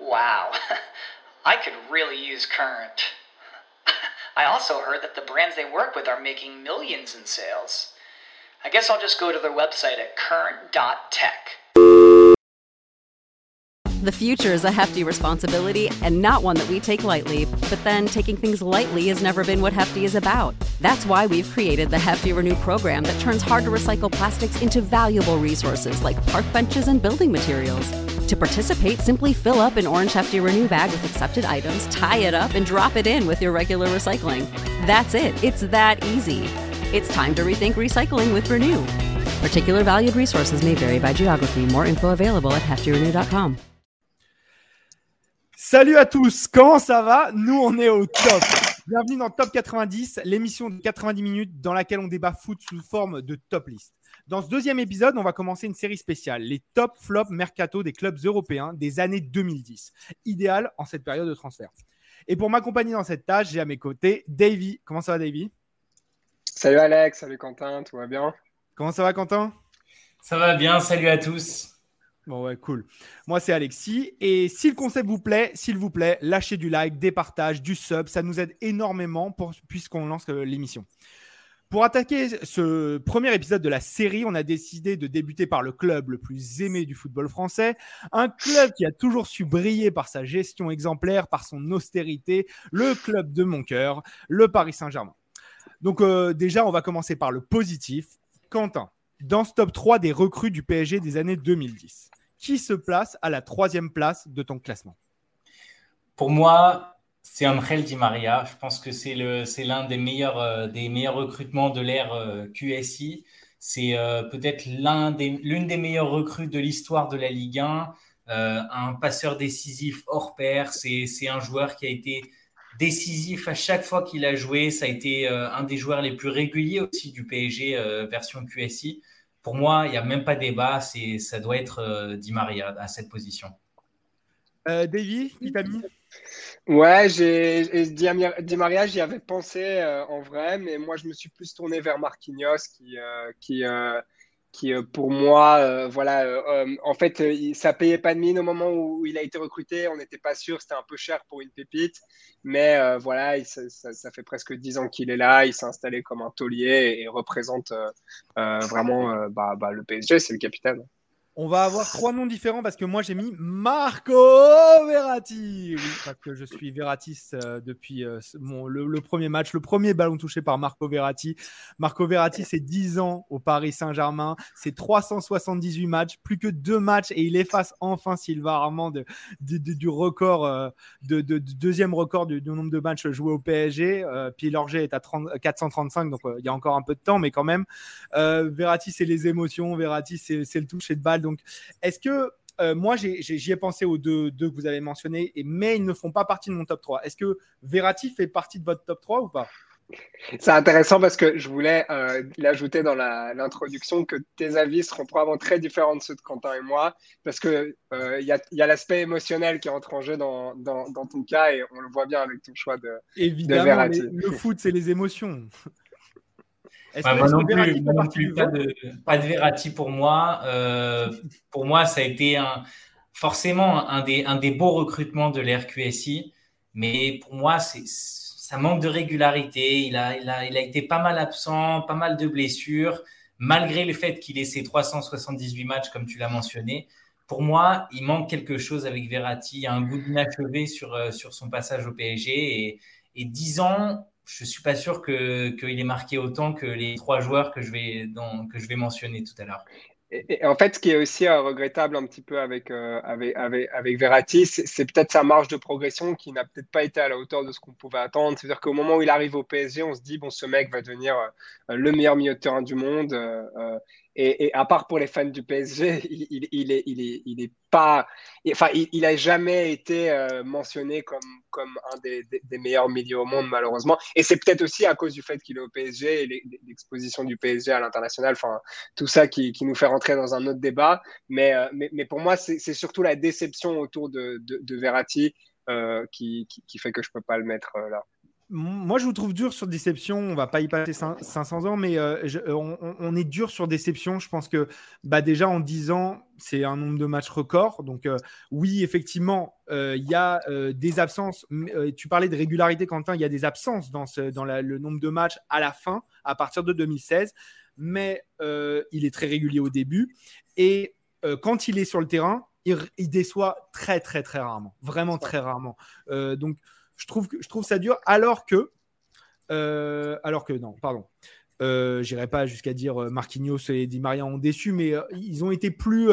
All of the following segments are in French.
Wow, I could really use Current. I also heard that the brands they work with are making millions in sales. I guess I'll just go to their website at current.tech. The future is a hefty responsibility and not one that we take lightly, but then taking things lightly has never been what Hefty is about. That's why we've created the Hefty Renew program that turns hard to recycle plastics into valuable resources like park benches and building materials. To participate, simply fill up an orange Hefty Renew bag with accepted items, tie it up, and drop it in with your regular recycling. That's it, it's that easy. It's time to rethink recycling with Renew. Particular valued resources may vary by geography. More info available at heftyrenew.com. Salut à tous, comment ça va Nous, on est au top. Bienvenue dans Top 90, l'émission de 90 minutes dans laquelle on débat foot sous forme de top list. Dans ce deuxième épisode, on va commencer une série spéciale, les top flop mercato des clubs européens des années 2010, idéal en cette période de transfert. Et pour m'accompagner dans cette tâche, j'ai à mes côtés Davy. Comment ça va, Davy? Salut Alex, salut Quentin, tout va bien? Comment ça va, Quentin? Ça va bien, salut à tous. Bon ouais, cool. Moi, c'est Alexis. Et si le concept vous plaît, s'il vous plaît, lâchez du like, des partages, du sub. Ça nous aide énormément pour, puisqu'on lance euh, l'émission. Pour attaquer ce premier épisode de la série, on a décidé de débuter par le club le plus aimé du football français, un club qui a toujours su briller par sa gestion exemplaire, par son austérité, le club de mon cœur, le Paris Saint-Germain. Donc euh, déjà, on va commencer par le positif. Quentin, dans ce top 3 des recrues du PSG des années 2010, qui se place à la troisième place de ton classement? Pour moi, c'est Angel Di Maria. Je pense que c'est l'un des meilleurs, euh, des meilleurs recrutements de l'ère euh, QSI. C'est euh, peut-être l'une des, meilleures recrues de l'histoire de la Ligue 1. un passeur décisif hors pair. C'est un joueur qui a été décisif à chaque fois qu'il a joué. Ça a été un des joueurs les plus réguliers aussi du PSG version QSI pour moi, il n'y a même pas débat. Ça doit être euh, Di Maria à cette position. Euh, Davy, t'a mis? Ouais, j'ai Di Maria, j'y avais pensé euh, en vrai, mais moi je me suis plus tourné vers Marquinhos qui, euh, qui qui euh, pour moi, voilà, en fait, ça payait pas de mine au moment où il a été recruté. On n'était pas sûr, c'était un peu cher pour une pépite, mais voilà, ça, fait presque dix ans qu'il est là. Il s'est installé comme un taulier et, représente vraiment bah, bah, le PSG. C'est le capitaine. On va avoir trois noms différents parce que moi j'ai mis Marco Verratti. Oui, parce que je suis Verratiste euh, depuis euh, le, premier match, le premier ballon touché par Marco Verratti. Marco Verratti, c'est 10 ans au Paris Saint-Germain, c'est 378 matchs, plus que deux matchs et il efface enfin Sylvain Armand du record, euh, de, deuxième record du, nombre de matchs joués au PSG. puis Lorget est à 435, donc il y a encore un peu de temps, mais quand même. Verratti, c'est les émotions, Verratti, c'est le toucher de balle donc, est-ce que euh, moi, j'y ai, pensé aux deux, deux, que vous avez mentionnés, et, mais ils ne font pas partie de mon top 3. Est-ce que Verratti fait partie de votre top 3 ou pas? C'est intéressant parce que je voulais euh, l'ajouter dans l'introduction que tes avis seront probablement très différents de ceux de Quentin et moi parce qu'il euh, y a, l'aspect émotionnel qui entre en jeu dans, dans, ton cas et on le voit bien avec ton choix de, Évidemment, Verratti. le foot, c'est les émotions. Pas, de, Verratti pour moi. Euh, pour moi, ça a été un, forcément un des, un des beaux recrutements de l'RQSI. Mais pour moi, ça manque de régularité. Il a, il, a, il a été pas mal absent, pas mal de blessures, malgré le fait qu'il ait ses 378 matchs, comme tu l'as mentionné. Pour moi, il manque quelque chose avec Verratti. Il y a un goût d'inachevé sur, euh, sur son passage au PSG. Et, et 10 ans, je suis pas sûr qu'il est marqué autant que les trois joueurs que je vais, que je vais mentionner tout à l'heure. Et, en fait, ce qui est aussi euh, regrettable un petit peu avec, euh, avec, avec, Verratti, c'est peut-être sa marge de progression qui n'a peut-être pas été à la hauteur de ce qu'on pouvait attendre. C'est-à-dire qu'au moment où il arrive au PSG, on se dit, bon, ce mec va devenir euh, le meilleur milieu de terrain du monde. Et, à part pour les fans du PSG, il, il, est, il, est, il est pas. Enfin, il, a jamais été euh, mentionné comme, comme un des, meilleurs milieux au monde, malheureusement. Et c'est peut-être aussi à cause du fait qu'il est au PSG et l'exposition du PSG à l'international. Enfin, tout ça qui, nous fait rentrer dans un autre débat. Mais, euh, mais, mais, pour moi, c'est surtout la déception autour de, de, de Verratti euh, qui, qui, qui, fait que je peux pas le mettre là. Moi, je vous trouve dur sur déception. On va pas y passer 500 ans, mais euh, euh, on, est dur sur déception. Je pense que bah, déjà en 10 ans, c'est un nombre de matchs record. Donc, euh, oui, effectivement, il y a des absences. tu parlais de régularité, Quentin. Il y a des absences dans, ce, dans le nombre de matchs à la fin, à partir de 2016. Mais il est très régulier au début. Et quand il est sur le terrain, il, il, déçoit très, très, très rarement. Vraiment très rarement. donc, je trouve, ça dur, alors que, euh, alors que non, pardon. Euh, J'irai pas jusqu'à dire euh, Marquinhos et Di Maria ont déçu, mais euh, ils ont été plus.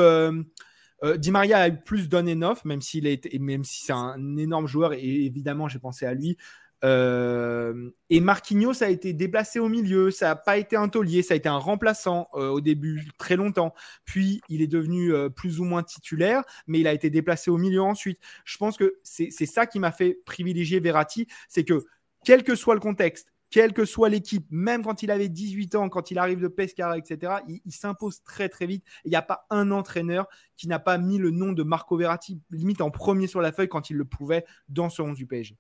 Di Maria a eu plus done off, même s'il est, même si c'est un énorme joueur et évidemment j'ai pensé à lui. Euh, et Marquinhos a été déplacé au milieu, ça n'a pas été un taulier, ça a été un remplaçant euh, au début très longtemps. Puis il est devenu euh, plus ou moins titulaire, mais il a été déplacé au milieu ensuite. Je pense que c'est ça qui m'a fait privilégier Verratti, c'est que quel que soit le contexte, quelle que soit l'équipe, même quand il avait 18 ans, quand il arrive de Pescara, etc., il, s'impose très très vite. Il n'y a pas un entraîneur qui n'a pas mis le nom de Marco Verratti limite en premier sur la feuille quand il le pouvait dans ce 11 du PSG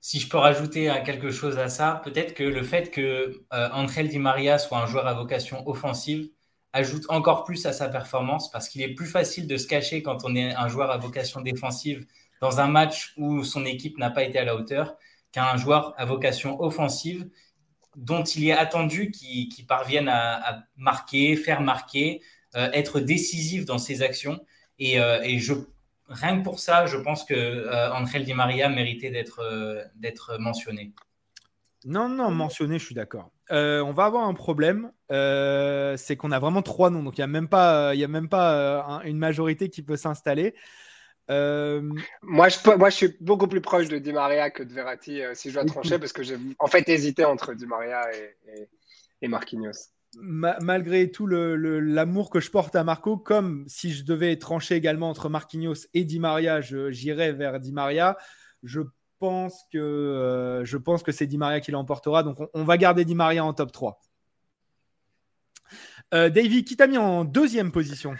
si je peux rajouter quelque chose à ça, peut-être que le fait que euh, Angel Di Maria soit un joueur à vocation offensive ajoute encore plus à sa performance parce qu'il est plus facile de se cacher quand on est un joueur à vocation défensive dans un match où son équipe n'a pas été à la hauteur qu'un joueur à vocation offensive dont il est attendu qu'il parvienne à, marquer, faire marquer, euh, être décisif dans ses actions. Et, euh, et je rien que pour ça, je pense que euh, Angel Di Maria méritait d'être euh, d'être mentionné. Non, non, mentionné, je suis d'accord. Euh, on va avoir un problème, c'est qu'on a vraiment trois noms, donc il n'y a même pas, il y a même pas une majorité qui peut s'installer. Moi, je moi, je suis beaucoup plus proche de Di Maria que de Verratti si je dois trancher, parce que j'ai en fait hésité entre Di Maria et, et Marquinhos malgré tout l'amour que je porte à Marco, comme si je devais trancher également entre Marquinhos et Di Maria, j'irais vers Di Maria. Je pense que, euh, je pense que c'est Di Maria qui l'emportera. Donc, on, va garder Di Maria en top 3. Euh, Davy, qui t'a mis en deuxième position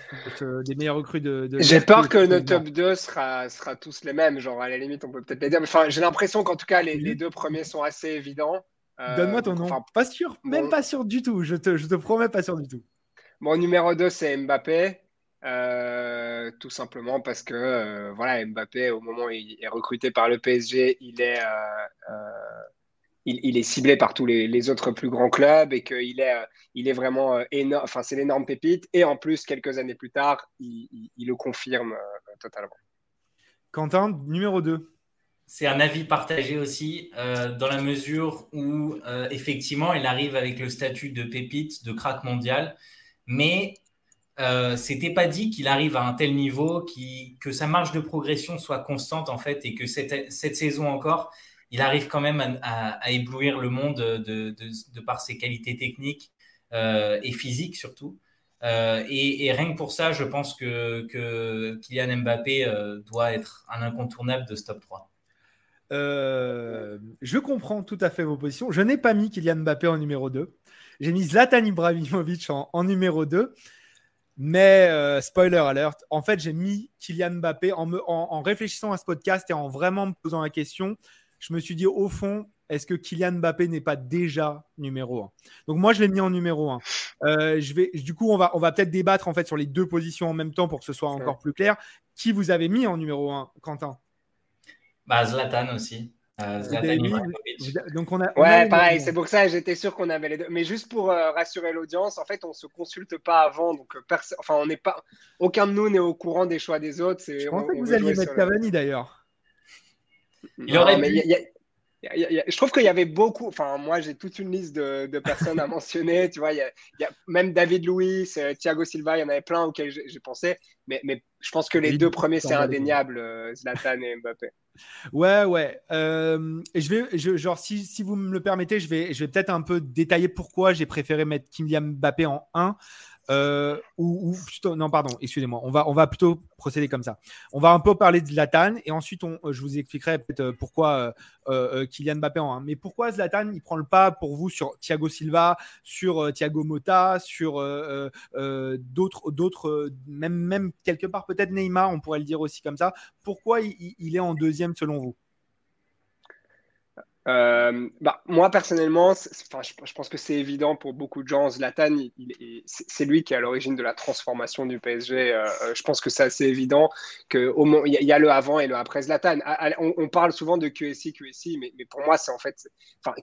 des meilleurs recrues de. J'ai peur que notre top 2 sera, sera tous les mêmes. Genre, à la limite, on peut peut-être les dire. Enfin, j'ai l'impression qu'en tout cas, les, deux premiers sont assez évidents. Donne-moi ton euh, nom. pas sûr, même pas sûr du tout. Je te, je te promets, pas sûr du tout. Mon numéro 2, c'est Mbappé. Euh, tout simplement parce que euh, voilà, Mbappé, au moment où il est recruté par le PSG, il est, il, il, est ciblé par tous les, les, autres plus grands clubs et qu'il est, il est vraiment énorme. Enfin, c'est l'énorme pépite. Et en plus, quelques années plus tard, il, il le confirme totalement. Quentin, numéro 2 c'est un avis partagé aussi, euh, dans la mesure où, euh, effectivement, il arrive avec le statut de pépite, de crack mondial, mais euh, c'était pas dit qu'il arrive à un tel niveau, que sa marge de progression soit constante, en fait, et que cette, saison encore, il arrive quand même à, éblouir le monde de, par ses qualités techniques euh, et physiques surtout. Et, rien que pour ça, je pense que, Kylian Mbappé doit être un incontournable de Stop 3. Euh, je comprends tout à fait vos positions. Je n'ai pas mis Kylian Mbappé en numéro 2. J'ai mis Zlatan Ibrahimovic en, numéro 2. Mais euh, spoiler alert, en fait, j'ai mis Kylian Mbappé en, en, réfléchissant à ce podcast et en vraiment me posant la question. Je me suis dit, au fond, est-ce que Kylian Mbappé n'est pas déjà numéro 1 Donc moi, je l'ai mis en numéro 1. Euh, je vais, du coup, on va, on va peut-être débattre en fait sur les deux positions en même temps pour que ce soit encore plus clair. Qui vous avez mis en numéro 1, Quentin? Bah, Zlatan aussi. Euh, donc on a, ouais, pareil, c'est pour ça j'étais sûr qu'on avait les deux. Mais juste pour euh, rassurer l'audience, en fait, on se consulte pas avant, donc euh, enfin, on n'est pas, aucun de nous n'est au courant des choix des autres. Je pensais que vous alliez mettre Cavani d'ailleurs. Il aurait mais je trouve qu'il y avait beaucoup, enfin moi j'ai toute une liste de, personnes à mentionner, tu vois, il y, a, même David Luiz, Thiago Silva, il y en avait plein auxquels j'ai pensé, mais, mais je pense que les deux premiers c'est indéniable, Zlatan et Mbappé. Ouais, ouais. Euh, je vais, je, genre, si, si, vous me le permettez, je vais, je vais peut-être un peu détailler pourquoi j'ai préféré mettre Kylian Mbappé en 1. Euh, ou, plutôt, non, pardon, excusez-moi. On va, plutôt procéder comme ça. On va un peu parler de Zlatan et ensuite, on, je vous expliquerai peut-être pourquoi euh, Kylian Mbappé en Mais pourquoi Zlatan, il prend le pas pour vous sur Thiago Silva, sur Thiago Motta, sur d'autres, d'autres, même quelque part peut-être Neymar, on pourrait le dire aussi comme ça. Pourquoi il est en deuxième selon vous? Euh, bah, moi, personnellement, je, pense que c'est évident pour beaucoup de gens. Zlatan, c'est lui qui est à l'origine de la transformation du PSG. Euh, euh, je pense que c'est assez évident qu'il y, a le avant et le après Zlatan. On, parle souvent de QSI, QSI, mais, pour moi, c'est en fait.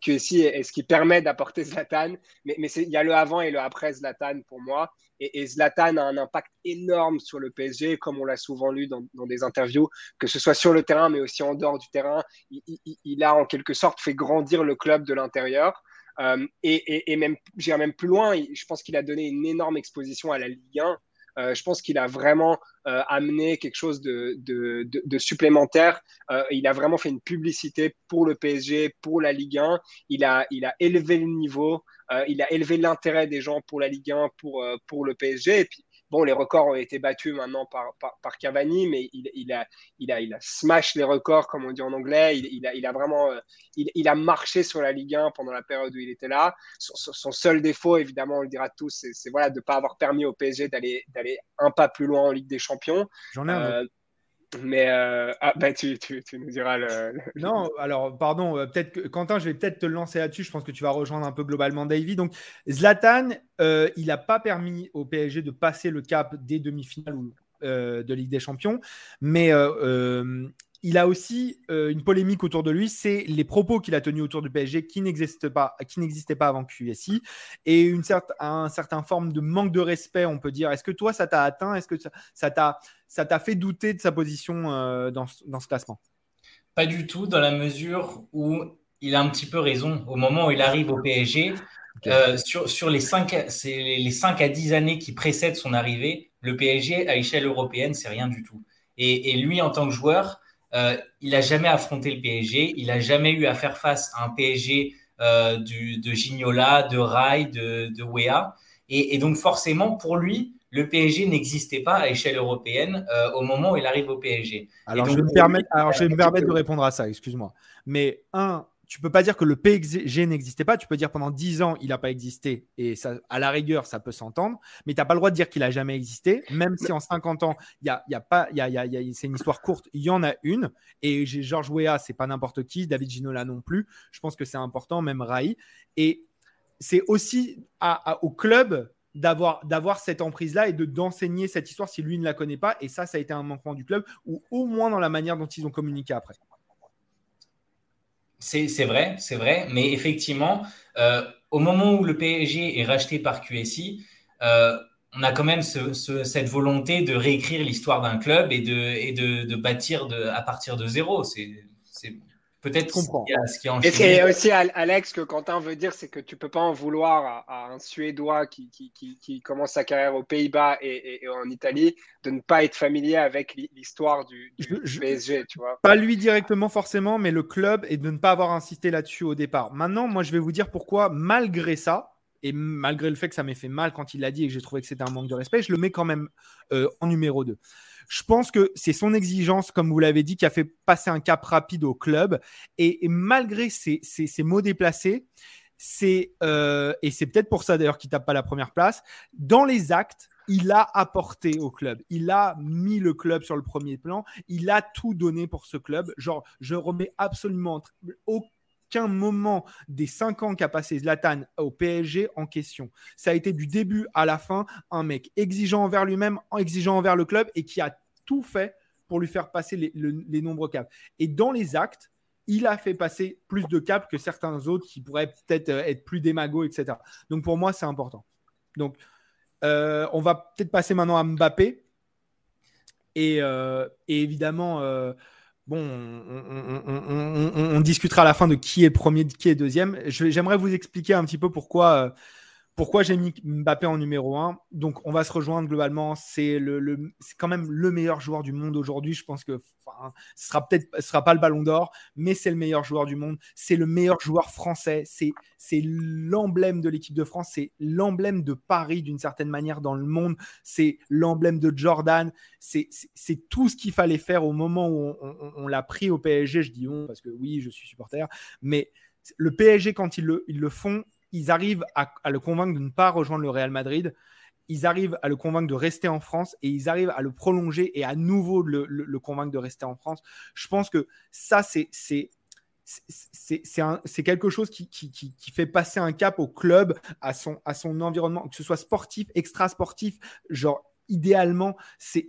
QSI est, ce qui permet d'apporter Zlatan, mais il y a le avant et le après Zlatan pour moi. Et, Zlatan a un impact énorme sur le PSG, comme on l'a souvent lu dans, des interviews, que ce soit sur le terrain, mais aussi en dehors du terrain. Il, a en quelque sorte fait grandir le club de l'intérieur. Euh, et, même, j'irai même plus loin, je pense qu'il a donné une énorme exposition à la Ligue 1 euh, je pense qu'il a vraiment euh, amené quelque chose de, supplémentaire. Euh, il a vraiment fait une publicité pour le PSG, pour la Ligue 1. Il a, élevé le niveau, il a élevé l'intérêt des gens pour la Ligue 1, pour, le PSG. Bon, les records ont été battus maintenant par, par, Cavani, mais il, il, a, il, a, il a smash les records, comme on dit en anglais. Il, il a, il a vraiment euh, il, a marché sur la Ligue 1 pendant la période où il était là. Son, seul défaut, évidemment, on le dira tous, c'est voilà, de ne pas avoir permis au PSG d'aller un pas plus loin en Ligue des Champions. J'en ai un. Euh, mais euh, ah, bah, tu, nous diras le. Non, alors pardon, euh, peut-être que Quentin, je vais peut-être te lancer là-dessus. Je pense que tu vas rejoindre un peu globalement Davy. Donc Zlatan, euh, il n'a pas permis au PSG de passer le cap des demi-finales de Ligue des Champions, mais il a aussi euh, une polémique autour de lui, c'est les propos qu'il a tenus autour du PSG qui n'existaient pas, qui n'existaient pas avant QSI, et une certaine, un certain forme de manque de respect, on peut dire. Est-ce que toi, ça t'a atteint? Est-ce que ça t'a, ça t'a fait douter de sa position euh, dans, dans, ce classement? Pas du tout, dans la mesure où il a un petit peu raison. Au moment où il arrive au PSG, euh, sur, sur, les 5, les, les 5 à 10 années qui précèdent son arrivée, le PSG à échelle européenne, c'est rien du tout. Et, et lui, en tant que joueur, euh, il n'a jamais affronté le PSG, il n'a jamais eu à faire face à un PSG euh, de Gignola, de Rai, de, de Wea. Et, donc forcément, pour lui, le PSG n'existait pas à échelle européenne euh, au moment où il arrive au PSG. Alors, je, me permettre, alors je vais me permettre de répondre à ça, excuse-moi. Mais un, tu peux pas dire que le PSG n'existait pas. Tu peux dire pendant 10 ans, il n'a pas existé. Et ça, à la rigueur, ça peut s'entendre. Mais tu n'as pas le droit de dire qu'il a jamais existé. Même si en 50 ans, il y a, y a pas, y a, y a, c'est une histoire courte. Il y en a une. Et Georges Weah, c'est pas n'importe qui. David Ginola non plus. Je pense que c'est important, même Rai. Et c'est aussi au club d'avoir d'avoir cette emprise là et de d'enseigner cette histoire si lui ne la connaît pas et ça ça a été un manquement du club ou au moins dans la manière dont ils ont communiqué après c'est vrai, c'est vrai. Mais effectivement, euh, au moment où le PSG est racheté par QSI, euh, on a quand même cette volonté de réécrire l'histoire d'un club et de, et de, bâtir à partir de zéro. C'est Peut-être ce qui en Et c'est aussi, Alex, que Quentin veut dire, c'est que tu peux pas en vouloir à, un Suédois qui, qui, commence sa carrière aux Pays-Bas et, en Italie de ne pas être familier avec l'histoire du, PSG, tu vois. Pas lui directement forcément, mais le club et de ne pas avoir insisté là-dessus au départ. Maintenant, moi, je vais vous dire pourquoi, malgré ça, et malgré le fait que ça m'ait fait mal quand il l'a dit et que j'ai trouvé que c'était un manque de respect, je le mets quand même euh, en numéro 2. Je pense que c'est son exigence, comme vous l'avez dit, qui a fait passer un cap rapide au club. Et, malgré ces, mots déplacés, c'est euh, et c'est peut-être pour ça d'ailleurs qu'il tape pas la première place. Dans les actes, il a apporté au club. Il a mis le club sur le premier plan. Il a tout donné pour ce club. Genre, je remets absolument aucun moment des cinq ans qu'a passé Zlatan au PSG en question. Ça a été du début à la fin un mec exigeant envers lui-même, exigeant envers le club et qui a tout fait pour lui faire passer les, nombreux caps. Et dans les actes, il a fait passer plus de caps que certains autres qui pourraient peut-être euh, être plus démagos, etc. Donc pour moi, c'est important. Donc euh, on va peut-être passer maintenant à Mbappé. Et, euh, évidemment, bon, on, discutera à la fin de qui est premier, qui est deuxième. J'aimerais vous expliquer un petit peu pourquoi, pourquoi j'ai mis Mbappé en numéro 1 Donc, on va se rejoindre globalement. C'est le, quand même le meilleur joueur du monde aujourd'hui. Je pense que ce sera peut-être sera pas le Ballon d'Or, mais c'est le meilleur joueur du monde. C'est le meilleur joueur français. C'est c'est l'emblème de l'équipe de France. C'est l'emblème de Paris d'une certaine manière dans le monde. C'est l'emblème de Jordan. C'est tout ce qu'il fallait faire au moment où on, l'a pris au PSG. Je dis on parce que oui, je suis supporter, mais le PSG quand ils le, ils le font, ils arrivent à, le convaincre de ne pas rejoindre le Real Madrid. Ils arrivent à le convaincre de rester en France et ils arrivent à le prolonger et à nouveau le, convaincre de rester en France. Je pense que ça, c'est c'est quelque chose qui, fait passer un cap au club, à son, à son environnement, que ce soit sportif, extra-sportif, genre idéalement, c'est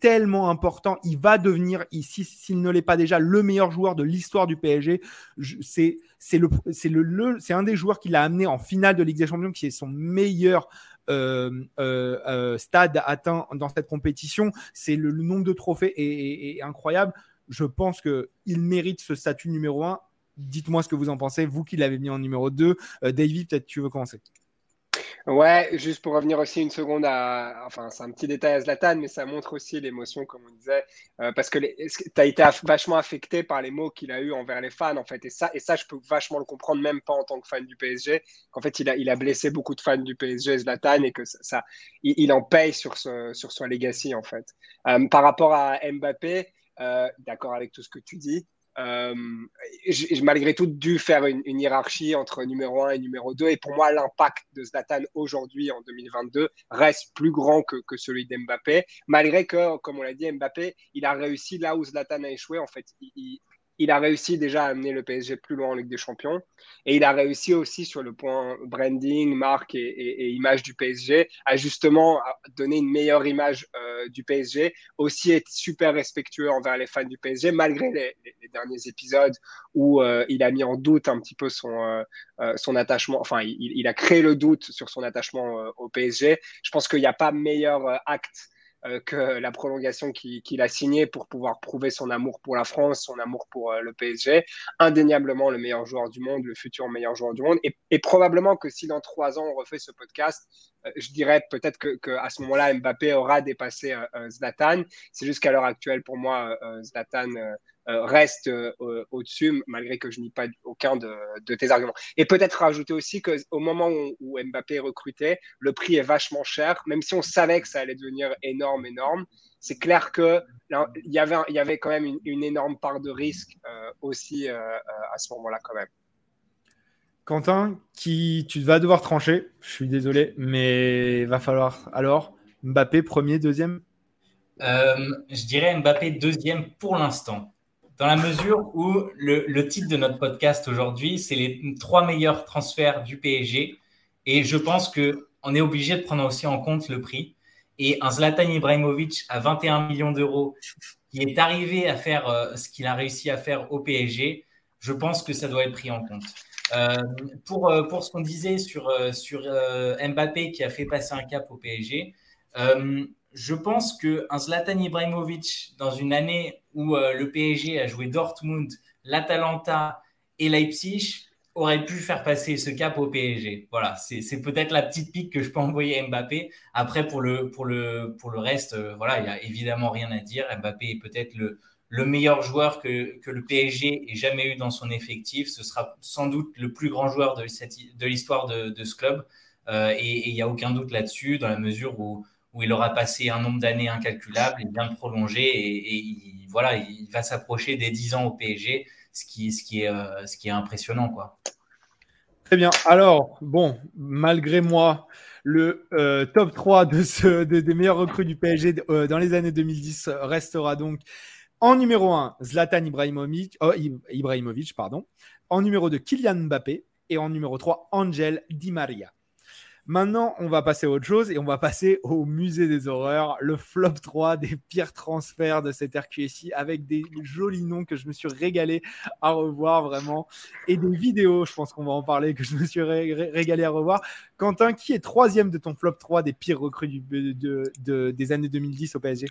tellement important. Il va devenir, s'il ne l'est pas déjà, le meilleur joueur de l'histoire du PSG. C'est le, un des joueurs qui l'a amené en finale de Ligue des Champions, qui est son meilleur euh, euh, euh, stade atteint dans cette compétition. C'est le, nombre de trophées est, incroyable. Je pense qu'il mérite ce statut numéro 1. Dites-moi ce que vous en pensez, vous qui l'avez mis en numéro 2. David, peut-être tu veux commencer. Ouais, juste pour revenir aussi une seconde à. Enfin, c'est un petit détail à Zlatan, mais ça montre aussi l'émotion, comme on disait. Euh, parce que tu as été vachement affecté par les mots qu'il a eu envers les fans, en fait. Et ça, et ça, je peux vachement le comprendre, même pas en tant que fan du PSG. Qu'en fait, il a, il a blessé beaucoup de fans du PSG, Zlatan, et que ça, il, en paye sur, ce, sur son legacy, en fait. Euh, par rapport à Mbappé, euh, d'accord avec tout ce que tu dis. Euh, j'ai malgré tout dû faire une, hiérarchie entre numéro 1 et numéro 2. Et pour moi, l'impact de Zlatan aujourd'hui, en 2022, reste plus grand que, que celui d'Mbappé. Malgré que, comme on l'a dit, Mbappé, il a réussi là où Zlatan a échoué. En fait, a réussi déjà à amener le PSG plus loin en Ligue des Champions. Et il a réussi aussi sur le point branding, marque et, image du PSG à justement donner une meilleure image euh, du PSG, aussi être super respectueux envers les fans du PSG, malgré les, derniers épisodes où euh, il a mis en doute un petit peu son, euh, son attachement, enfin, il, il, a créé le doute sur son attachement au PSG. Je pense qu'il n'y a pas meilleur acte que la prolongation qu'il a signée pour pouvoir prouver son amour pour la France, son amour pour euh, le PSG. Indéniablement le meilleur joueur du monde, le futur meilleur joueur du monde. Et, probablement que si dans trois ans on refait ce podcast, euh, je dirais peut-être que, à ce moment-là, Mbappé aura dépassé Zlatan. C'est juste qu'à l'heure actuelle, pour moi, Zlatan euh, reste euh, au-dessus, malgré que je n'ai pas aucun de, tes arguments. Et peut-être rajouter aussi qu'au moment où, Mbappé est recruté, le prix est vachement cher, même si on savait que ça allait devenir énorme, énorme. C'est clair que il y avait, il y avait quand même une, énorme part de risque euh, aussi à ce moment-là quand même. Quentin, qui tu vas devoir trancher. Je suis désolé, mais il va falloir. Alors, Mbappé premier, deuxième? je dirais Mbappé deuxième pour l'instant dans la mesure où le, titre de notre podcast aujourd'hui, c'est les trois meilleurs transferts du PSG. Et je pense qu'on est obligé de prendre aussi en compte le prix. Et un Zlatan Ibrahimovic à 21 millions d'euros qui est arrivé à faire euh, ce qu'il a réussi à faire au PSG, je pense que ça doit être pris en compte. Euh, pour, euh, pour ce qu'on disait sur, sur Mbappé qui a fait passer un cap au PSG, je pense qu'un Zlatan Ibrahimovic, dans une année où euh, le PSG a joué Dortmund, l'Atalanta et Leipzig, aurait pu faire passer ce cap au PSG. Voilà, c'est peut-être la petite pique que je peux envoyer à Mbappé. Après, pour le, reste, euh, voilà, il n'y a évidemment rien à dire. Mbappé est peut-être le, le meilleur joueur que, le PSG ait jamais eu dans son effectif. Ce sera sans doute le plus grand joueur de, l'histoire de, ce club. Euh, et il n'y a aucun doute là-dessus, dans la mesure où il aura passé un nombre d'années incalculable, et bien prolongé et, et voilà, il va s'approcher des 10 ans au PSG, ce qui, ce qui, est, euh, ce qui est impressionnant. Quoi. Très bien. Alors, bon, malgré moi, le euh, top 3 de ce, des meilleurs recrues du PSG euh, dans les années 2010 restera donc en numéro 1, Zlatan Ibrahimovic, Ibrahimovic pardon. en numéro 2, Kylian Mbappé et en numéro 3, Angel Di Maria. Maintenant, on va passer à autre chose et on va passer au musée des horreurs, le flop 3 des pires transferts de cette RQSI avec des jolis noms que je me suis régalé à revoir vraiment et des vidéos, je pense qu'on va en parler, que je me suis régalé à revoir. Quentin, qui est troisième de ton flop 3 des pires recrues des années 2010 au PSG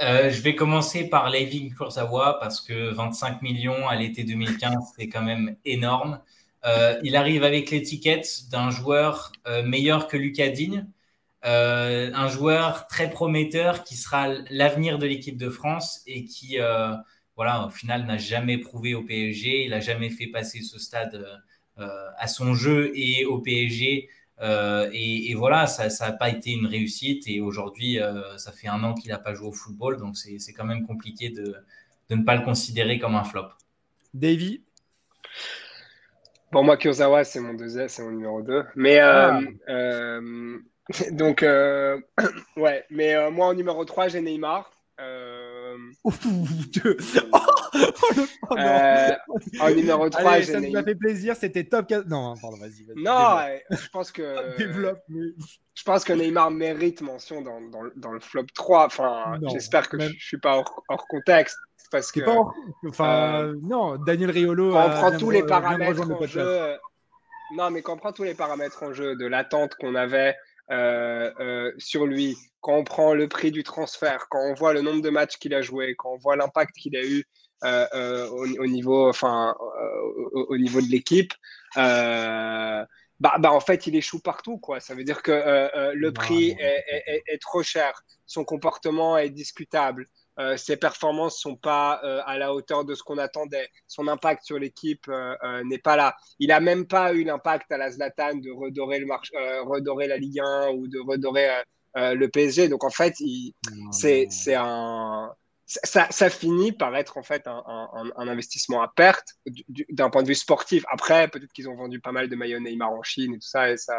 euh, je vais commencer par Levi Kurzawa parce que 25 millions à l'été 2015, c'est quand même énorme. Il arrive avec l'étiquette d'un joueur meilleur que Lucas Digne, un joueur très prometteur qui sera l'avenir de l'équipe de France et qui, voilà, au final, n'a jamais prouvé au PSG. Il n'a jamais fait passer ce stade à son jeu et au PSG euh, et, voilà, ça n'a pas été une réussite. Et aujourd'hui, euh, ça fait un an qu'il n'a pas joué au football. Donc, c'est quand même compliqué de, de, ne pas le considérer comme un flop. Davy Pour moi, Kurzawa, c'est mon deuxième, c'est mon numéro 2. Mais euh, ah. donc, ouais. Mais moi, en numéro 3, j'ai Neymar. Euh, en numéro 3, Allez, ça nous a fait plaisir, c'était top 4. Non, pardon, vas-y. non, je pense que. développe, Je pense que Neymar mérite mention dans, dans, dans le flop 3. Enfin, j'espère que je ne suis pas hors, contexte. Parce que. Pas Enfin, euh, non, Daniel Riolo. Quand on prend tous les paramètres en jeu. Non, mais quand on prend tous les paramètres en jeu de l'attente qu'on avait euh, sur lui, quand on prend le prix du transfert, quand on voit le nombre de matchs qu'il a joué, quand on voit l'impact qu'il a eu euh, euh, au, niveau, enfin, euh, au, niveau de l'équipe, bah, bah, en fait, il échoue partout. Quoi. Ça veut dire que le prix est, est, trop cher, son comportement est discutable, ses performances sont pas à la hauteur de ce qu'on attendait. Son impact sur l'équipe n'est pas là. Il a même pas eu l'impact à la Zlatan de redorer, le redorer la Ligue 1 ou de redorer le PSG. Donc en fait, c'est un ça, ça, finit par être en fait un, un, un investissement à perte d'un point de vue sportif. Après, peut-être qu'ils ont vendu pas mal de maillots Neymar en Chine et tout ça, et ça,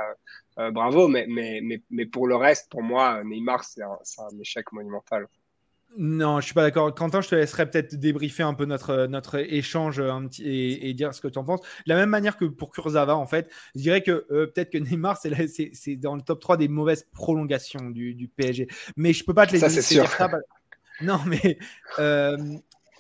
euh, bravo. Mais, mais, mais, mais, pour le reste, pour moi, Neymar, c'est un, un, échec monumental. Non, je suis pas d'accord. Quentin, je te laisserai peut-être débriefer un peu notre, notre échange un petit, et, et, dire ce que tu en penses. De la même manière que pour Kurzawa, en fait, je dirais que euh, peut-être que Neymar, c'est dans le top 3 des mauvaises prolongations du, du PSG. Mais je peux pas te les ça, c'est sûr. Ça, non, mais euh,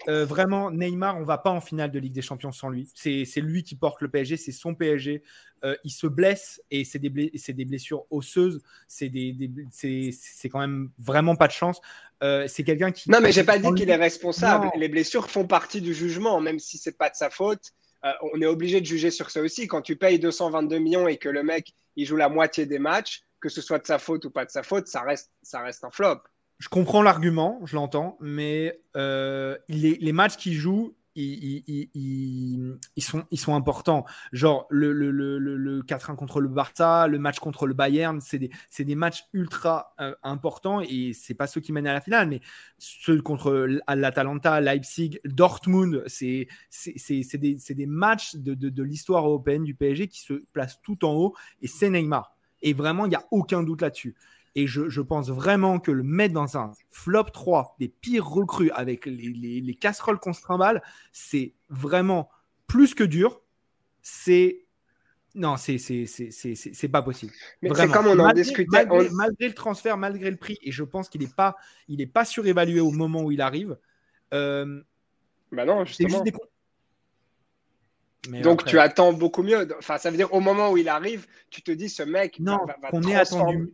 euh, vraiment, Neymar, on va pas en finale de Ligue des Champions sans lui. C'est lui qui porte le PSG, c'est son PSG. Euh, il se blesse et c'est des, des, blessures osseuses. C'est des, c'est quand même vraiment pas de chance. c'est quelqu'un qui. Non, mais j'ai pas dit qu'il est responsable. Les blessures font partie du jugement, même si c'est pas de sa faute. on est obligé de juger sur ça aussi. Quand tu payes 222 millions et que le mec il joue la moitié des matchs, que ce soit de sa faute ou pas de sa faute, ça reste, ça reste un flop je comprends l'argument, je l'entends, mais euh, les, les, matchs qu'il joue, ils, sont, importants. Genre le, le, le, le 4-1 contre le Barça, le match contre le Bayern, c'est des, matchs ultra euh, importants et c'est pas ceux qui mènent à la finale, mais ceux contre l'Atalanta, Leipzig, Dortmund, c'est des, matchs de, de l'histoire européenne du PSG qui se placent tout en haut et c'est Neymar. Et vraiment, il n'y a aucun doute là-dessus. Et je, pense vraiment que le mettre dans un flop 3 des pires recrues avec les, casseroles qu'on se trimballe, c'est vraiment plus que dur. C'est. Non, c'est pas possible. Mais c'est comme on en malgré, discutait. Malgré, le transfert, malgré le prix, et je pense qu'il n'est pas, il est pas surévalué au moment où il arrive. Euh, bah non, justement. Donc tu attends beaucoup mieux. Enfin, ça veut dire au moment où il arrive, tu te dis ce mec non, va, va qu'on est attendu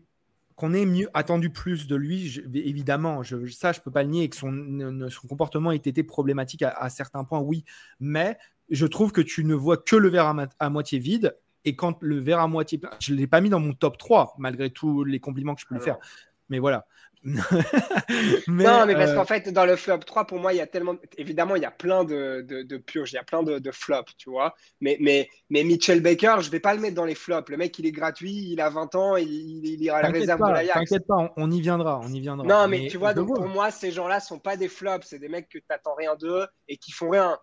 qu'on ait mieux attendu plus de lui, évidemment, je, ça je peux pas le nier, et que son, son comportement ait été problématique à, certains points, oui, mais je trouve que tu ne vois que le verre à, moitié vide, et quand le verre à moitié plein, je ne l'ai pas mis dans mon top 3, malgré tous les compliments que je peux lui faire, mais voilà. non, mais parce euh, qu'en fait, dans le flop 3, pour moi, il y a tellement. Évidemment, il y a plein de, de, purges, il y a plein de, flops, tu vois. Mais, mais, mais Mitchell Baker, je ne vais pas le mettre dans les flops. Le mec, il est gratuit, il a 20 ans, il, il ira à la réserve de l'Ajax. T'inquiète pas, on, y viendra, on y viendra. Non, mais, tu vois, donc, pour moi, ces gens-là ne sont pas des flops. C'est des mecs que tu n'attends rien d'eux et qui font rien.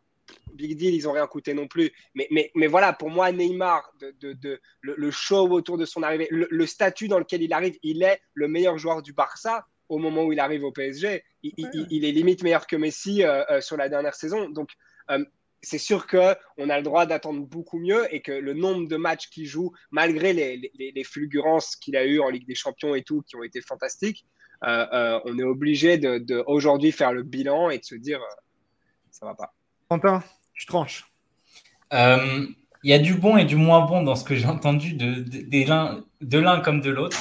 Big deal, ils n'ont rien coûté non plus. Mais, mais, mais voilà, pour moi, Neymar, de, de, le, show autour de son arrivée, le, le, statut dans lequel il arrive, il est le meilleur joueur du Barça au moment où il arrive au PSG. Il, est limite meilleur que Messi euh, euh, sur la dernière saison. Donc, euh, c'est sûr qu'on a le droit d'attendre beaucoup mieux et que le nombre de matchs qu'il joue, malgré les, les, fulgurances qu'il a eues en Ligue des Champions et tout, qui ont été fantastiques, on est obligé de, aujourd'hui faire le bilan et de se dire ça va pas. Quentin, je tranche. Il y a du bon et du moins bon dans ce que j'ai entendu de, de l'un comme de l'autre.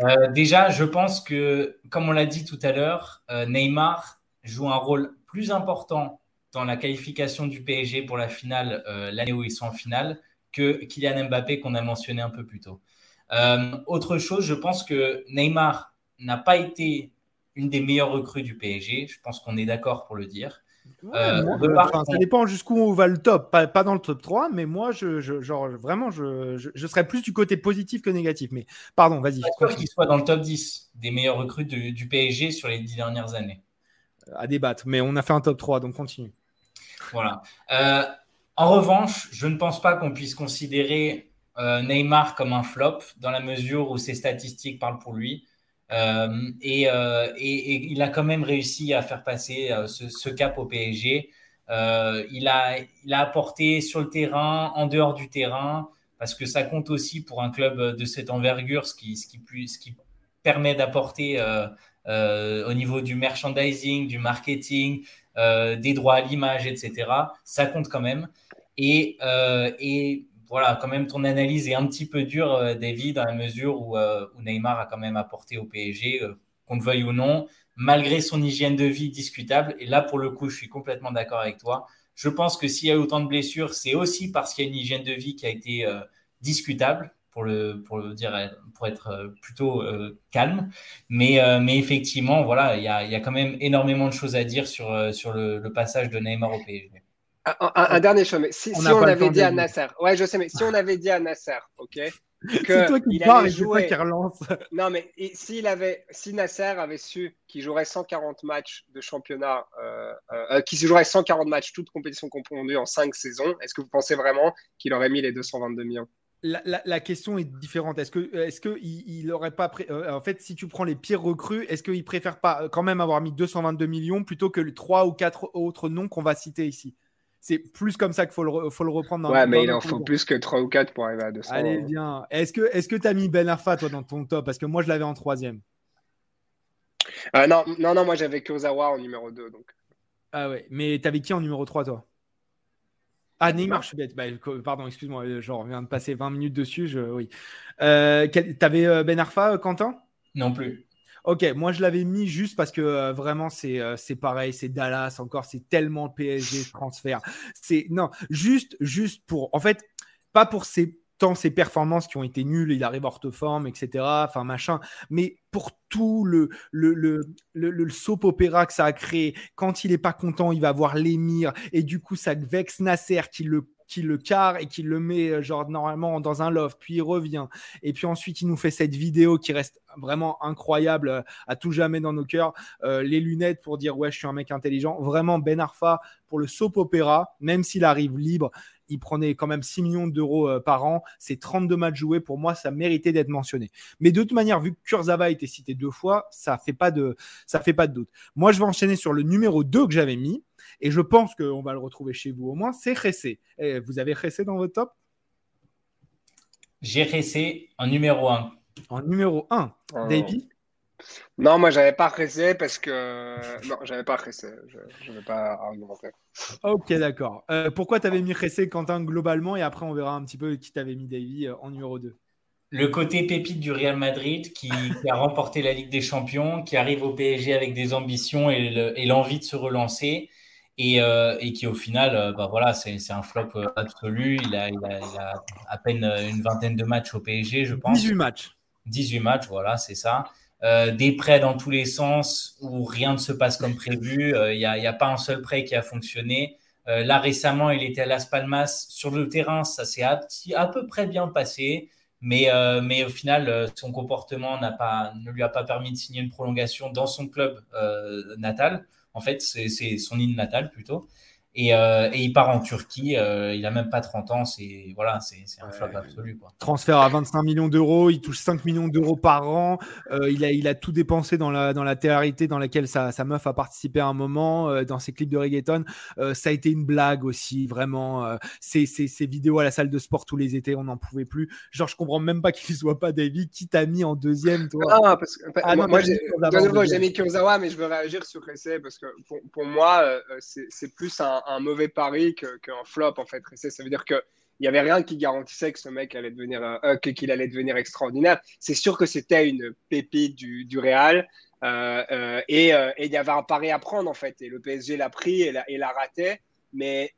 Euh, déjà, je pense que, comme on l'a dit tout à l'heure, euh, Neymar joue un rôle plus important dans la qualification du PSG pour la finale euh, l'année où ils sont en finale que Kylian Mbappé qu'on a mentionné un peu plus tôt. Autre chose, je pense que Neymar n'a pas été une des meilleures recrues du PSG. Je pense qu'on est d'accord pour le dire. Euh, ça dépend jusqu'où va le top. Pas, dans le top 3, mais moi, je, genre, vraiment, je, je, serais plus du côté positif que négatif. Mais pardon, vas-y. qu'il soit dans le top 10 des meilleures recrues du PSG sur les dix dernières années. À débattre, mais on a fait un top 3, donc continue. Voilà. Euh, en revanche, je ne pense pas qu'on puisse considérer euh, Neymar comme un flop dans la mesure où ses statistiques parlent pour lui. Euh, et, il a quand même réussi à faire passer ce, cap au PSG. il, a, apporté sur le terrain, en dehors du terrain, parce que ça compte aussi pour un club de cette envergure, ce qui, permet d'apporter au niveau du merchandising, du marketing, euh, des droits à l'image, etc. Ça compte quand même. Euh, et, voilà, quand même, ton analyse est un petit peu dure, euh, David, dans la mesure où, Neymar a quand même apporté au PSG, qu'on le veuille ou non, malgré son hygiène de vie discutable. Et là, pour le coup, je suis complètement d'accord avec toi. Je pense que s'il y a autant de blessures, c'est aussi parce qu'il y a une hygiène de vie qui a été discutable pour le, pour le dire, pour être euh, plutôt euh, calme. Mais, euh, effectivement, voilà, il y a, quand même énormément de choses à dire sur, sur le, passage de Neymar au PSG. Un, dernier chose, mais si on, avait dit à Nasser, ouais, je sais, mais si on avait dit à Nasser, ok, c'est toi qui parles et jouer... qui relance. Non, mais s'il avait, si Nasser avait su qu'il jouerait 140 matchs de championnat, euh, qu'il jouerait 140 matchs, toutes compétitions confondues en 5 saisons, est-ce que vous pensez vraiment qu'il aurait mis les 222 millions? La, question est différente. Est-ce que, est-ce que il, aurait pas, euh, en fait, si tu prends les pires recrues, est-ce qu'il préfère pas euh, quand même avoir mis 222 millions plutôt que les trois ou quatre autres noms qu'on va citer ici? C'est plus comme ça qu'il faut le, faut le reprendre. Dans, ouais, mais il en faut plus que trois ou quatre pour arriver à 200. Allez, bien. Est-ce que, est-ce que tu as mis Ben Arfa toi dans ton top? Parce que moi, je l'avais en troisième. Euh, non, non, non, moi j'avais Kurzawa en numéro 2. Donc. Ah ouais, mais t'avais qui en numéro 3 toi? Ah, Neymar, je suis bête. Bah, pardon, excuse-moi, euh, je viens de passer 20 minutes dessus. Je... Oui. Euh, T'avais Ben Arfa, Quentin? Non plus. Ok, moi je l'avais mis juste parce que vraiment c'est c'est pareil, c'est Dallas encore, c'est tellement PSG ce transfert. C'est non, juste juste pour en fait pas pour ses tant ses performances qui ont été nulles, il arrive hors de forme, etc. Enfin, machin. Mais pour tout le, le, le, le, soap opéra que ça a créé, quand il est pas content, il va voir l'émir. Et du coup, ça vexe Nasser qui le qui le carre et qui le met euh, genre normalement dans un loft, puis il revient. Et puis ensuite, il nous fait cette vidéo qui reste vraiment incroyable euh, à tout jamais dans nos cœurs. Euh, les lunettes pour dire ouais, je suis un mec intelligent. Vraiment, Ben Arfa pour le soap opéra, même s'il arrive libre, il prenait quand même 6 millions d'euros par an. C'est 32 matchs joués. Pour moi, ça méritait d'être mentionné. Mais de toute manière, vu que Kurzawa a été cité deux fois, ça fait pas de, ça fait pas de doute. Moi, je vais enchaîner sur le numéro 2 que j'avais mis. Et je pense qu'on va le retrouver chez vous au moins. C'est Ressé. Vous avez Ressé dans votre top? J'ai Ressé en numéro 1. En numéro 1. Davy? Non, moi, j'avais pas pressé parce que. Non, j'avais pas pressé. Je ne vais pas argumenter. Ok, d'accord. Euh, pourquoi tu avais mis Ressé, Quentin, globalement Et après, on verra un petit peu qui t'avait mis Davy euh, en numéro 2. Le côté pépite du Real Madrid qui, a remporté la Ligue des Champions, qui arrive au PSG avec des ambitions et l'envie de se relancer. Et, euh, et, qui au final, bah voilà, c'est un flop absolu. Il a, il, a, il a, à peine une vingtaine de matchs au PSG, je pense. 18 matchs. 18 matchs, voilà, c'est ça. Euh, des prêts dans tous les sens où rien ne se passe comme prévu. Il euh, n'y a, pas un seul prêt qui a fonctionné. Euh, là, récemment, il était à Las Palmas. Sur le terrain, ça s'est à, peu près bien passé. Mais, mais au final, son comportement pas, ne lui a pas permis de signer une prolongation dans son club natal. En fait, c'est son île natale plutôt. Euh, et, il part en Turquie. Euh, il a même pas 30 ans. C'est voilà, c'est un flop absolu. Quoi. Transfert à 25 millions d'euros. Il touche 5 millions d'euros par an. Euh, il, a, il a tout dépensé dans la, dans la dans laquelle sa, sa meuf a participé à un moment, dans ses clips de reggaeton. ça a été une blague aussi, vraiment. ces, ces, vidéos à la salle de sport tous les étés, on n'en pouvait plus. Genre, je comprends même pas qu'il soit pas David. Qui t'a mis en deuxième, toi? Ah, parce que, ah, non, moi, j'ai mis Kurzawa, mais je veux réagir sur Ressé parce que pour, pour moi, c'est plus un un mauvais pari qu'un flop en fait. Ça veut dire que il n'y avait rien qui garantissait que ce mec allait devenir euh, qu'il allait devenir extraordinaire. C'est sûr que c'était une pépite du, du Real euh, euh, et il y avait un pari à prendre en fait. Et le PSG l'a pris et l'a raté. Mais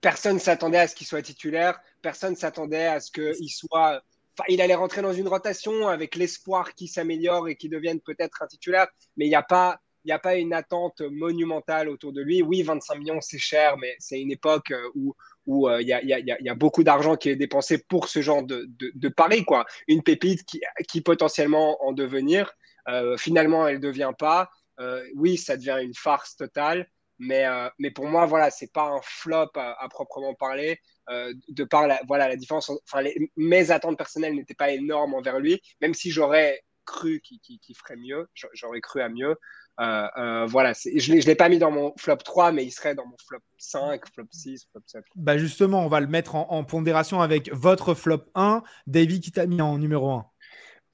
personne s'attendait à ce qu'il soit titulaire, personne s'attendait à ce qu'il soit. Enfin, il allait rentrer dans une rotation avec l'espoir qu'il s'améliore et qu'il devienne peut-être un titulaire, mais il n'y a pas. Il n'y a pas une attente monumentale autour de lui. Oui, 25 millions, c'est cher, mais c'est une époque où, où il y, a, y, a, y, a, beaucoup d'argent qui est dépensé pour ce genre de, de, de pari. Quoi. Une pépite qui, qui potentiellement en devenir, euh, finalement, elle ne devient pas. Euh, oui, ça devient une farce totale. Mais, euh, mais pour moi, voilà, c'est pas un flop à, proprement parler. Euh, de par la, voilà, la différence, enfin, mes attentes personnelles n'étaient pas énormes envers lui, même si j'aurais cru qu'il ferait mieux, j'aurais cru à mieux. Euh, euh voilà, je ne l'ai pas mis dans mon flop 3, mais il serait dans mon flop 5, flop 6, flop 7. Bah justement, on va le mettre en, en pondération avec votre flop 1. Davy, qui t'a mis en numéro 1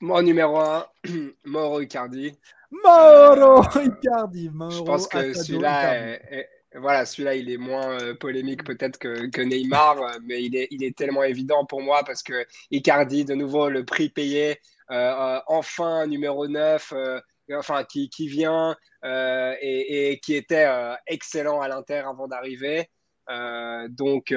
Mon numéro 1, Mauro Icardi. Mauro euh, Icardi. Mauro je pense que celui-là, voilà, celui-là, il est moins euh, polémique peut-être que, que, Neymar, euh, mais il est, il est tellement évident pour moi parce que Icardi, de nouveau, le prix payé, enfin numéro 9, enfin qui, qui vient et, et, qui était excellent à l'Inter avant d'arriver. donc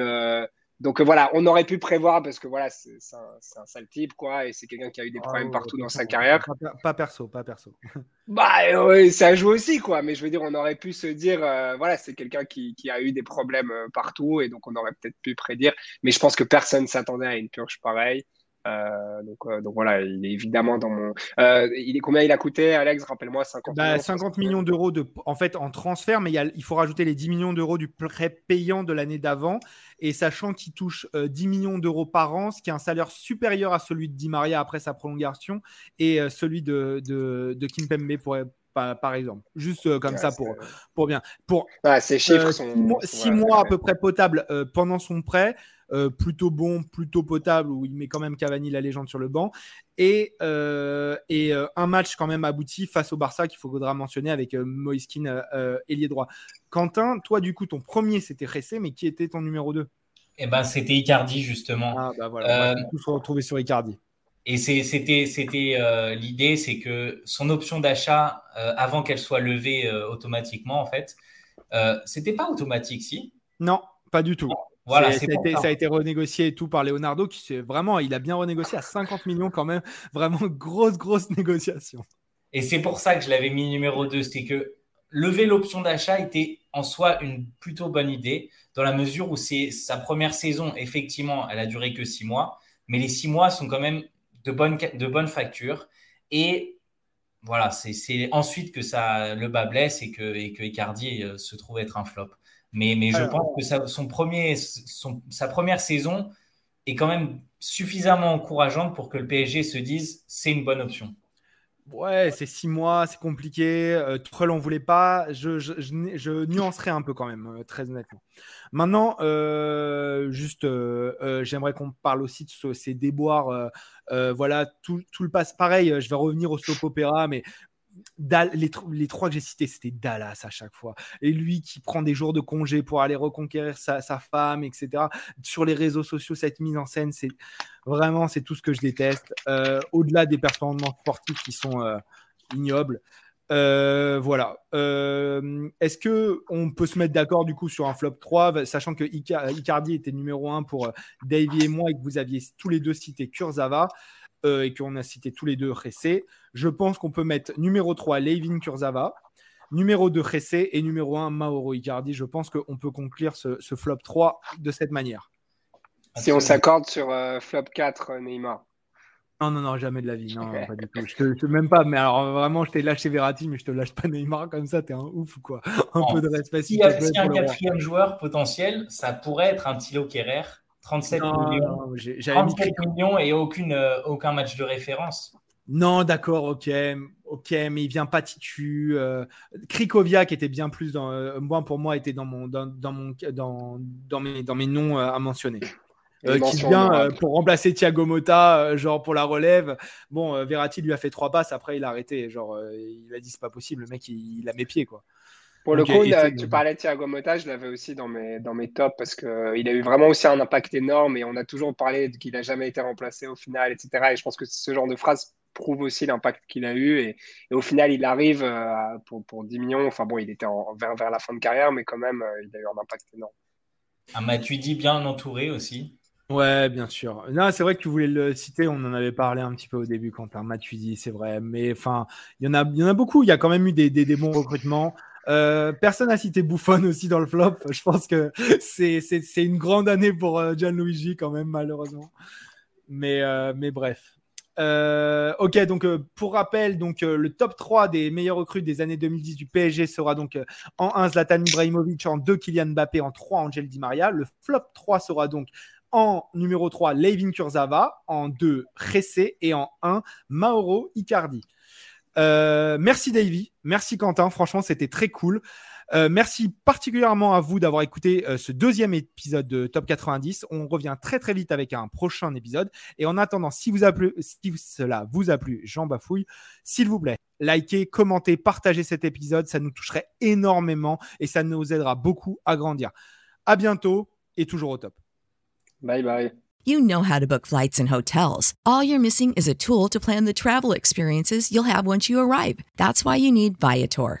donc euh, voilà, on aurait pu prévoir parce que voilà, c'est un, un, sale type quoi, et c'est quelqu'un qui a eu des problèmes ah partout dans sa carrière. Pas, perso, pas perso. bah oui, ça joue aussi quoi, mais je veux dire, on aurait pu se dire, euh, voilà, c'est quelqu'un qui, qui, a eu des problèmes euh, partout, et donc on aurait peut-être pu prédire, mais je pense que personne s'attendait à une purge pareille. Euh, donc, euh, donc voilà, il est évidemment dans mon. Euh, il est combien il a coûté, Alex? Rappelle-moi 50 bah, millions. 50 millions d'euros de, en fait, en transfert, mais il, y a, il faut rajouter les 10 millions d'euros du prêt payant de l'année d'avant. Et sachant qu'il touche 10 millions d'euros par an, ce qui est un salaire supérieur à celui de Di Maria après sa prolongation et celui de, de, de Kim Pembe pour, par, exemple. Juste comme ça pour, pour bien. Pour ces chiffres sont, six mois à peu près potables pendant son prêt. Euh, plutôt bon, plutôt potable, où il met quand même Cavani la légende sur le banc, et, euh, et euh, un match quand même abouti face au Barça qu'il faudra mentionner avec Moiskin ailier droit. Quentin, toi du coup, ton premier c'était Ressé, mais qui était ton numéro 2 Eh ben, c'était Icardi justement. Ah bah voilà, on va se retrouver sur Icardi. Et c'était c'était l'idée, c'est que son option d'achat avant qu'elle soit levée automatiquement en fait, c'était pas automatique si? Non, pas du tout. Voilà, ça, a été, renégocié et tout par Leonardo, qui vraiment, il a bien renégocié à 50 millions quand même. Vraiment grosse, grosse négociation. Et c'est pour ça que je l'avais mis numéro 2. C'est que lever l'option d'achat était en soi une plutôt bonne idée, dans la mesure où c'est sa première saison, effectivement, elle a duré que six mois, mais les six mois sont quand même de bonnes, de. Et voilà, c'est ensuite que ça, le bas blesse et que, et que Icardi euh, se trouve être un flop. Mais, mais je pense que sa, son premier, son, sa première saison est quand même suffisamment encourageante pour que le PSG se dise c'est une bonne option. Ouais, c'est six mois, c'est compliqué. Euh, Tuchel on voulait pas. Je, je, nuancerai un peu quand même, euh, très honnêtement. Maintenant, euh, juste, euh, j'aimerais qu'on parle aussi de ces déboires. voilà, tout, tout, le passe. Pareil, je vais revenir au soap opéra, mais les, trois que j'ai cités, c'était Dallas à chaque fois. Et lui qui prend des jours de congé pour aller reconquérir sa, femme, etc. Sur les réseaux sociaux, cette mise en scène, c'est vraiment c'est tout ce que je déteste. Euh, au-delà des performances sportives qui sont euh, ignobles. Euh, voilà. Est-ce que on peut se mettre d'accord du coup sur un flop 3, sachant que Icardi était numéro 1 pour Davy et moi et que vous aviez tous les deux cité Kurzawa et qu'on a cité tous les deux Ressé. Je pense qu'on peut mettre numéro 3 Levin Kurzawa, numéro 2 Ressé et numéro 1 Mauro Icardi. Je pense qu'on peut conclure ce, flop 3 de cette manière. Si on s'accorde sur euh, flop 4 euh, Neymar. Non, non, non, jamais de la vie. Non, pas du tout. Je te, même pas. Mais alors, vraiment, je t'ai lâché Verratti, mais je te lâche pas Neymar comme ça. T'es un ouf ou quoi Un peu de respect. Si, y a, un quatrième joueur potentiel, ça pourrait être un Thilo Kerrer 37 millions. 37 millions et aucune, euh, aucun match de référence. Non, d'accord, ok, ok, mais il vient pas titu. Euh, Krikoviak était bien plus dans, euh, moi pour moi était dans mon, dans, dans mon, dans, dans mes, dans mes noms à mentionner. qui vient pour remplacer Thiago Motta, genre pour la relève. Bon, Verratti lui a fait trois passes, après il a arrêté, genre il a dit c'est pas possible, le mec il, il a mes pieds quoi. Pour le coup, tu parlais de Thiago Motta, je l'avais aussi dans mes, dans mes tops parce qu'il a eu vraiment aussi un impact énorme et on a toujours parlé qu'il n'a jamais été remplacé au final, etc. Et je pense que ce genre de phrase prouve aussi l'impact qu'il a eu. Et, au final, il arrive euh, pour, pour, 10 millions. Enfin bon, il était en, vers, vers la fin de carrière, mais quand même, euh, il a eu un impact énorme. Un Matuidi bien entouré aussi. Ouais, bien sûr. Non, c'est vrai que tu voulais le citer, on en avait parlé un petit peu au début, Quentin Matuidi, c'est vrai. Mais enfin, il y, en a, y en a beaucoup, il y a quand même eu des, des, bons recrutements. Euh, personne n'a cité Buffon aussi dans le flop. Je pense que c'est une grande année pour euh, Gianluigi quand même, malheureusement. Mais, euh, mais bref. Euh, ok, donc euh, pour rappel, euh, le top 3 des meilleurs recrues des années 2010 du PSG sera donc en 1 Zlatan Ibrahimovic, en 2 Kylian Mbappé, en 3 Angel Di Maria. Le flop 3 sera donc en numéro 3 Levin Kurzava, en 2 Ressé et en 1 Mauro Icardi. merci Davy, merci Quentin, franchement c'était très cool. Euh, merci particulièrement à vous d'avoir écouté euh, ce deuxième épisode de Top 90. On revient très très vite avec un prochain épisode. Et en attendant, si, vous a plu, si cela vous a plu, Jean Bafouille, s'il vous plaît, likez, commentez, partagez cet épisode. Ça nous toucherait énormément et ça nous aidera beaucoup à grandir. À bientôt et toujours au top. Bye bye. You know how to book flights and hotels. All you're missing is a tool to plan the travel experiences you'll have once you arrive. That's why you need Viator.